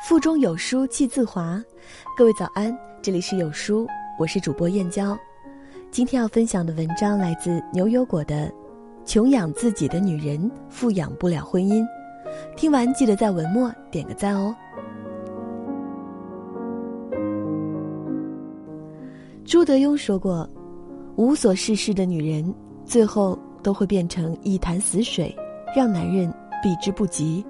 腹中有书气自华，各位早安，这里是有书，我是主播燕娇。今天要分享的文章来自牛油果的《穷养自己的女人，富养不了婚姻》。听完记得在文末点个赞哦。朱德庸说过：“无所事事的女人，最后都会变成一潭死水，让男人避之不及。”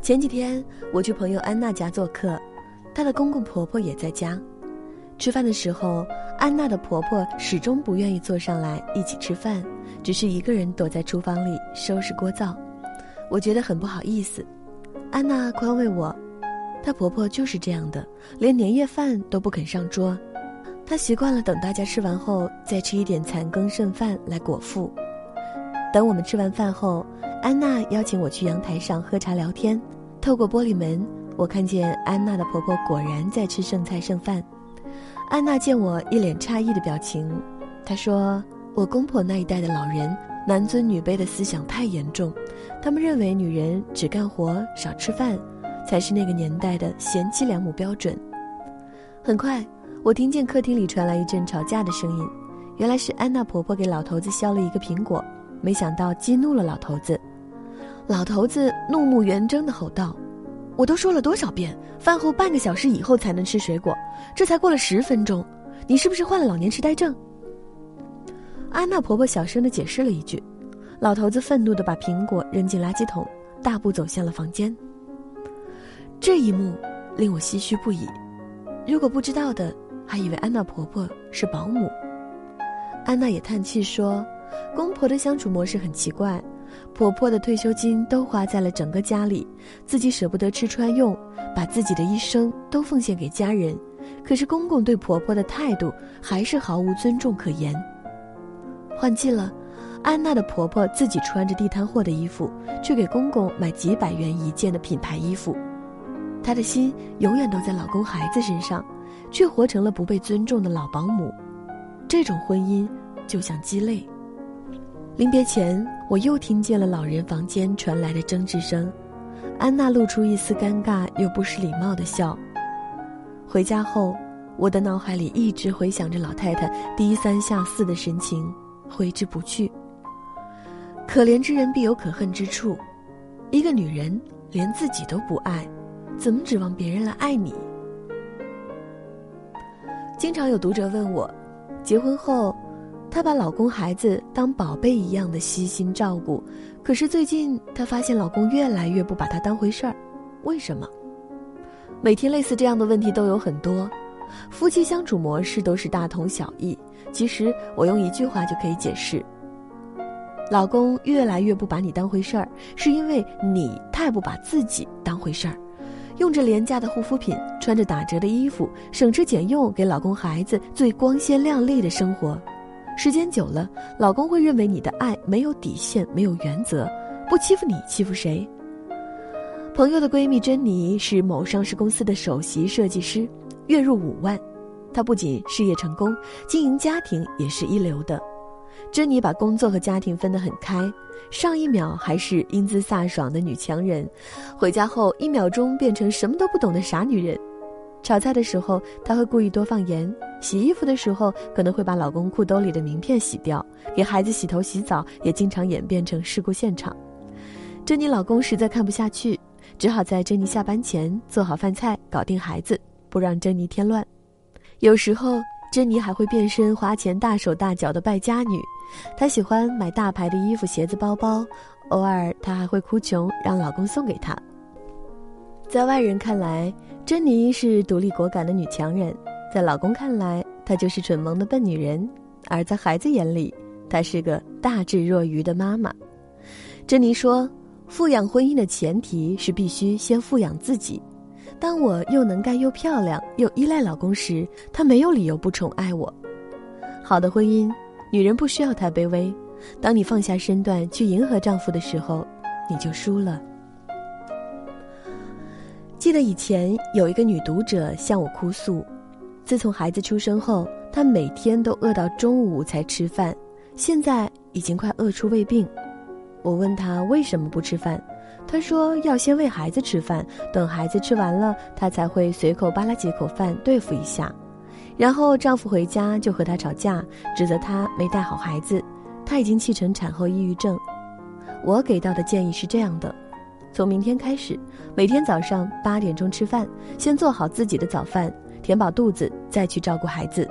前几天我去朋友安娜家做客，她的公公婆婆也在家。吃饭的时候，安娜的婆婆始终不愿意坐上来一起吃饭，只是一个人躲在厨房里收拾锅灶。我觉得很不好意思。安娜宽慰我，她婆婆就是这样的，连年夜饭都不肯上桌。她习惯了等大家吃完后再吃一点残羹剩饭来果腹。等我们吃完饭后，安娜邀请我去阳台上喝茶聊天。透过玻璃门，我看见安娜的婆婆果然在吃剩菜剩饭。安娜见我一脸诧异的表情，她说：“我公婆那一代的老人，男尊女卑的思想太严重，他们认为女人只干活少吃饭，才是那个年代的贤妻良母标准。”很快，我听见客厅里传来一阵吵架的声音，原来是安娜婆婆给老头子削了一个苹果，没想到激怒了老头子。老头子怒目圆睁的吼道：“我都说了多少遍，饭后半个小时以后才能吃水果，这才过了十分钟，你是不是患了老年痴呆症？”安娜婆婆小声的解释了一句，老头子愤怒的把苹果扔进垃圾桶，大步走向了房间。这一幕令我唏嘘不已，如果不知道的，还以为安娜婆婆是保姆。安娜也叹气说：“公婆的相处模式很奇怪。”婆婆的退休金都花在了整个家里，自己舍不得吃穿用，把自己的一生都奉献给家人。可是公公对婆婆的态度还是毫无尊重可言。换季了，安娜的婆婆自己穿着地摊货的衣服，去给公公买几百元一件的品牌衣服，她的心永远都在老公孩子身上，却活成了不被尊重的老保姆。这种婚姻就像鸡肋。临别前，我又听见了老人房间传来的争执声。安娜露出一丝尴尬又不失礼貌的笑。回家后，我的脑海里一直回想着老太太低三下四的神情，挥之不去。可怜之人必有可恨之处，一个女人连自己都不爱，怎么指望别人来爱你？经常有读者问我，结婚后。她把老公、孩子当宝贝一样的悉心照顾，可是最近她发现老公越来越不把她当回事儿，为什么？每天类似这样的问题都有很多，夫妻相处模式都是大同小异。其实我用一句话就可以解释：老公越来越不把你当回事儿，是因为你太不把自己当回事儿，用着廉价的护肤品，穿着打折的衣服，省吃俭用给老公、孩子最光鲜亮丽的生活。时间久了，老公会认为你的爱没有底线、没有原则，不欺负你欺负谁？朋友的闺蜜珍妮是某上市公司的首席设计师，月入五万。她不仅事业成功，经营家庭也是一流的。珍妮把工作和家庭分得很开，上一秒还是英姿飒爽的女强人，回家后一秒钟变成什么都不懂的傻女人。炒菜的时候，她会故意多放盐；洗衣服的时候，可能会把老公裤兜里的名片洗掉；给孩子洗头洗澡，也经常演变成事故现场。珍妮老公实在看不下去，只好在珍妮下班前做好饭菜，搞定孩子，不让珍妮添乱。有时候，珍妮还会变身花钱大手大脚的败家女。她喜欢买大牌的衣服、鞋子、包包，偶尔她还会哭穷，让老公送给她。在外人看来，珍妮是独立果敢的女强人；在老公看来，她就是蠢萌的笨女人；而在孩子眼里，她是个大智若愚的妈妈。珍妮说：“富养婚姻的前提是必须先富养自己。当我又能干又漂亮又依赖老公时，他没有理由不宠爱我。好的婚姻，女人不需要太卑微。当你放下身段去迎合丈夫的时候，你就输了。”记得以前有一个女读者向我哭诉，自从孩子出生后，她每天都饿到中午才吃饭，现在已经快饿出胃病。我问她为什么不吃饭，她说要先喂孩子吃饭，等孩子吃完了，她才会随口扒拉几口饭对付一下。然后丈夫回家就和她吵架，指责她没带好孩子，她已经气成产后抑郁症。我给到的建议是这样的：从明天开始，每天早上八点钟吃饭，先做好自己的早饭，填饱肚子，再去照顾孩子。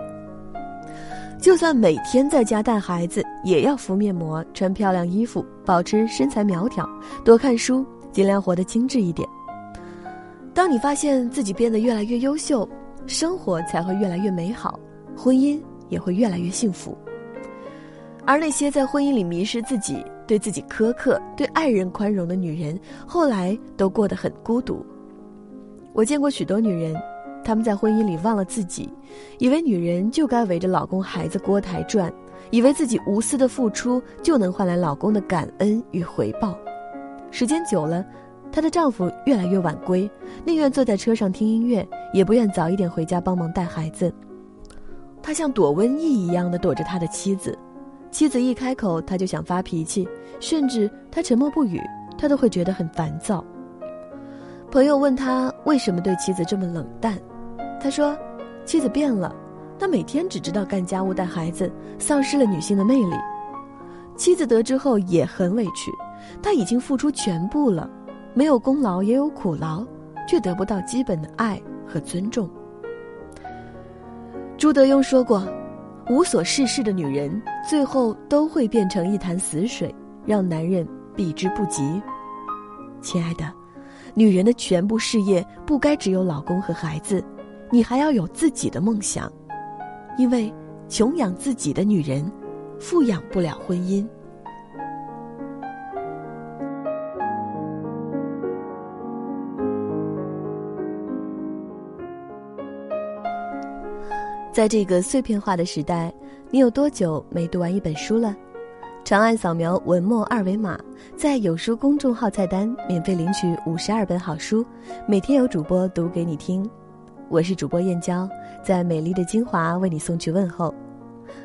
就算每天在家带孩子，也要敷面膜、穿漂亮衣服，保持身材苗条，多看书，尽量活得精致一点。当你发现自己变得越来越优秀，生活才会越来越美好，婚姻也会越来越幸福。而那些在婚姻里迷失自己、对自己苛刻、对爱人宽容的女人，后来都过得很孤独。我见过许多女人。他们在婚姻里忘了自己，以为女人就该围着老公孩子锅台转，以为自己无私的付出就能换来老公的感恩与回报。时间久了，她的丈夫越来越晚归，宁愿坐在车上听音乐，也不愿早一点回家帮忙带孩子。他像躲瘟疫一样的躲着他的妻子，妻子一开口他就想发脾气，甚至他沉默不语，他都会觉得很烦躁。朋友问他为什么对妻子这么冷淡。他说：“妻子变了，她每天只知道干家务、带孩子，丧失了女性的魅力。”妻子得知后也很委屈，她已经付出全部了，没有功劳也有苦劳，却得不到基本的爱和尊重。朱德庸说过：“无所事事的女人，最后都会变成一潭死水，让男人避之不及。”亲爱的，女人的全部事业不该只有老公和孩子。你还要有自己的梦想，因为穷养自己的女人，富养不了婚姻。在这个碎片化的时代，你有多久没读完一本书了？长按扫描文末二维码，在有书公众号菜单免费领取五十二本好书，每天有主播读给你听。我是主播燕娇，在美丽的金华为你送去问候。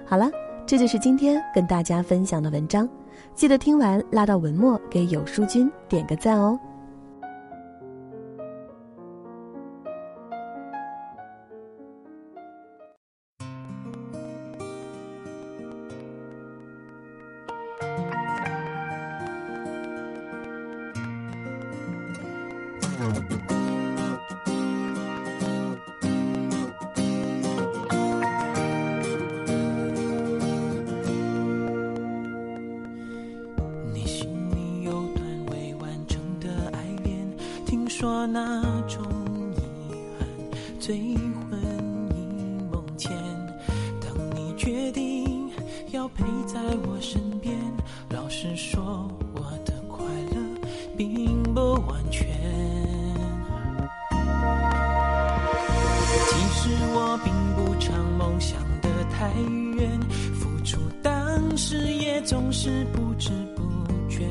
好了，这就是今天跟大家分享的文章，记得听完拉到文末给有书君点个赞哦。说那种遗憾，最婚姻梦前。当你决定要陪在我身边，老实说，我的快乐并不完全。其实我并不常梦想的太远，付出当时也总是不知不觉，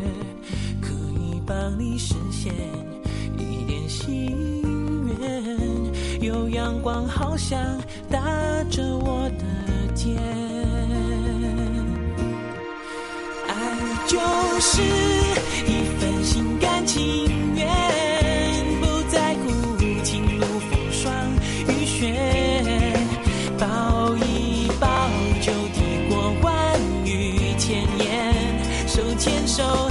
可以帮你实现。心愿有阳光，好像打着我的肩。爱就是一份心甘情愿，不在乎情路风霜。雨雪，抱一抱就抵过万语千言，手牵手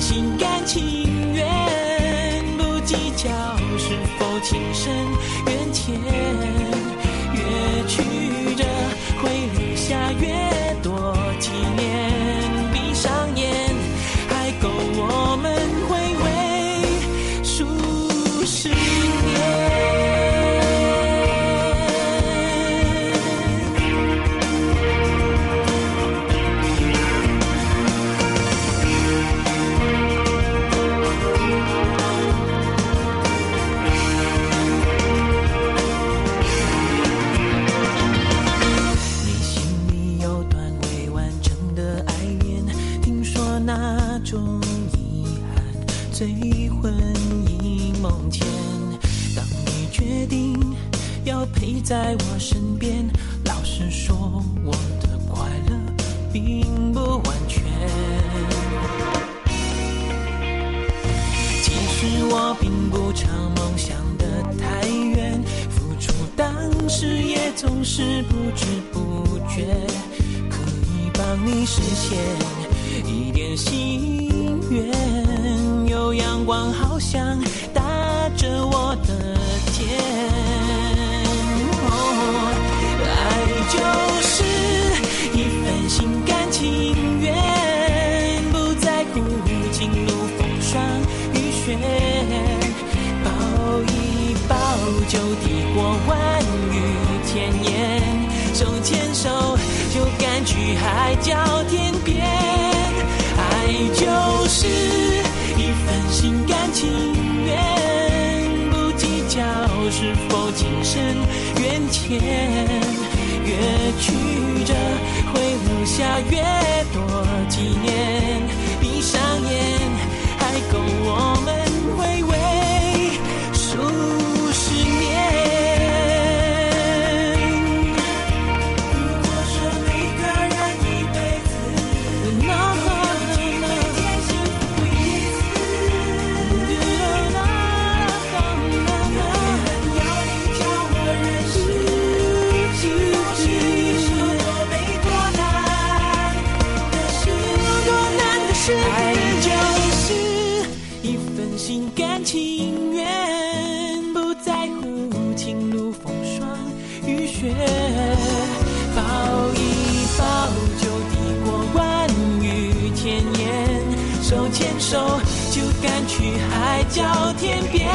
心甘情在我身边，老实说，我的。快乐并不完全。其实我并不常梦想的太远，付出当时也总是不知不觉，可以帮你实现一点心愿。有阳光，好像打着我的肩。就是一份心甘情愿，不在乎情路风霜雨雪，抱一抱就抵过万语千言，手牵手就敢去海角天边。爱就是一份心甘情愿，不计较是否情深缘浅，越曲折会留下越多纪念。就敢去海角天边，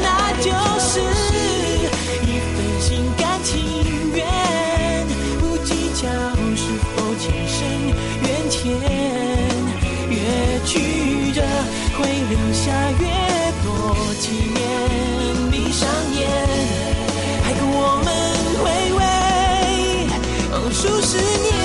那就是一份心甘情愿，不计较是否情深缘浅，越曲折会留下越多纪念。闭上眼，还供我们回味，数十年。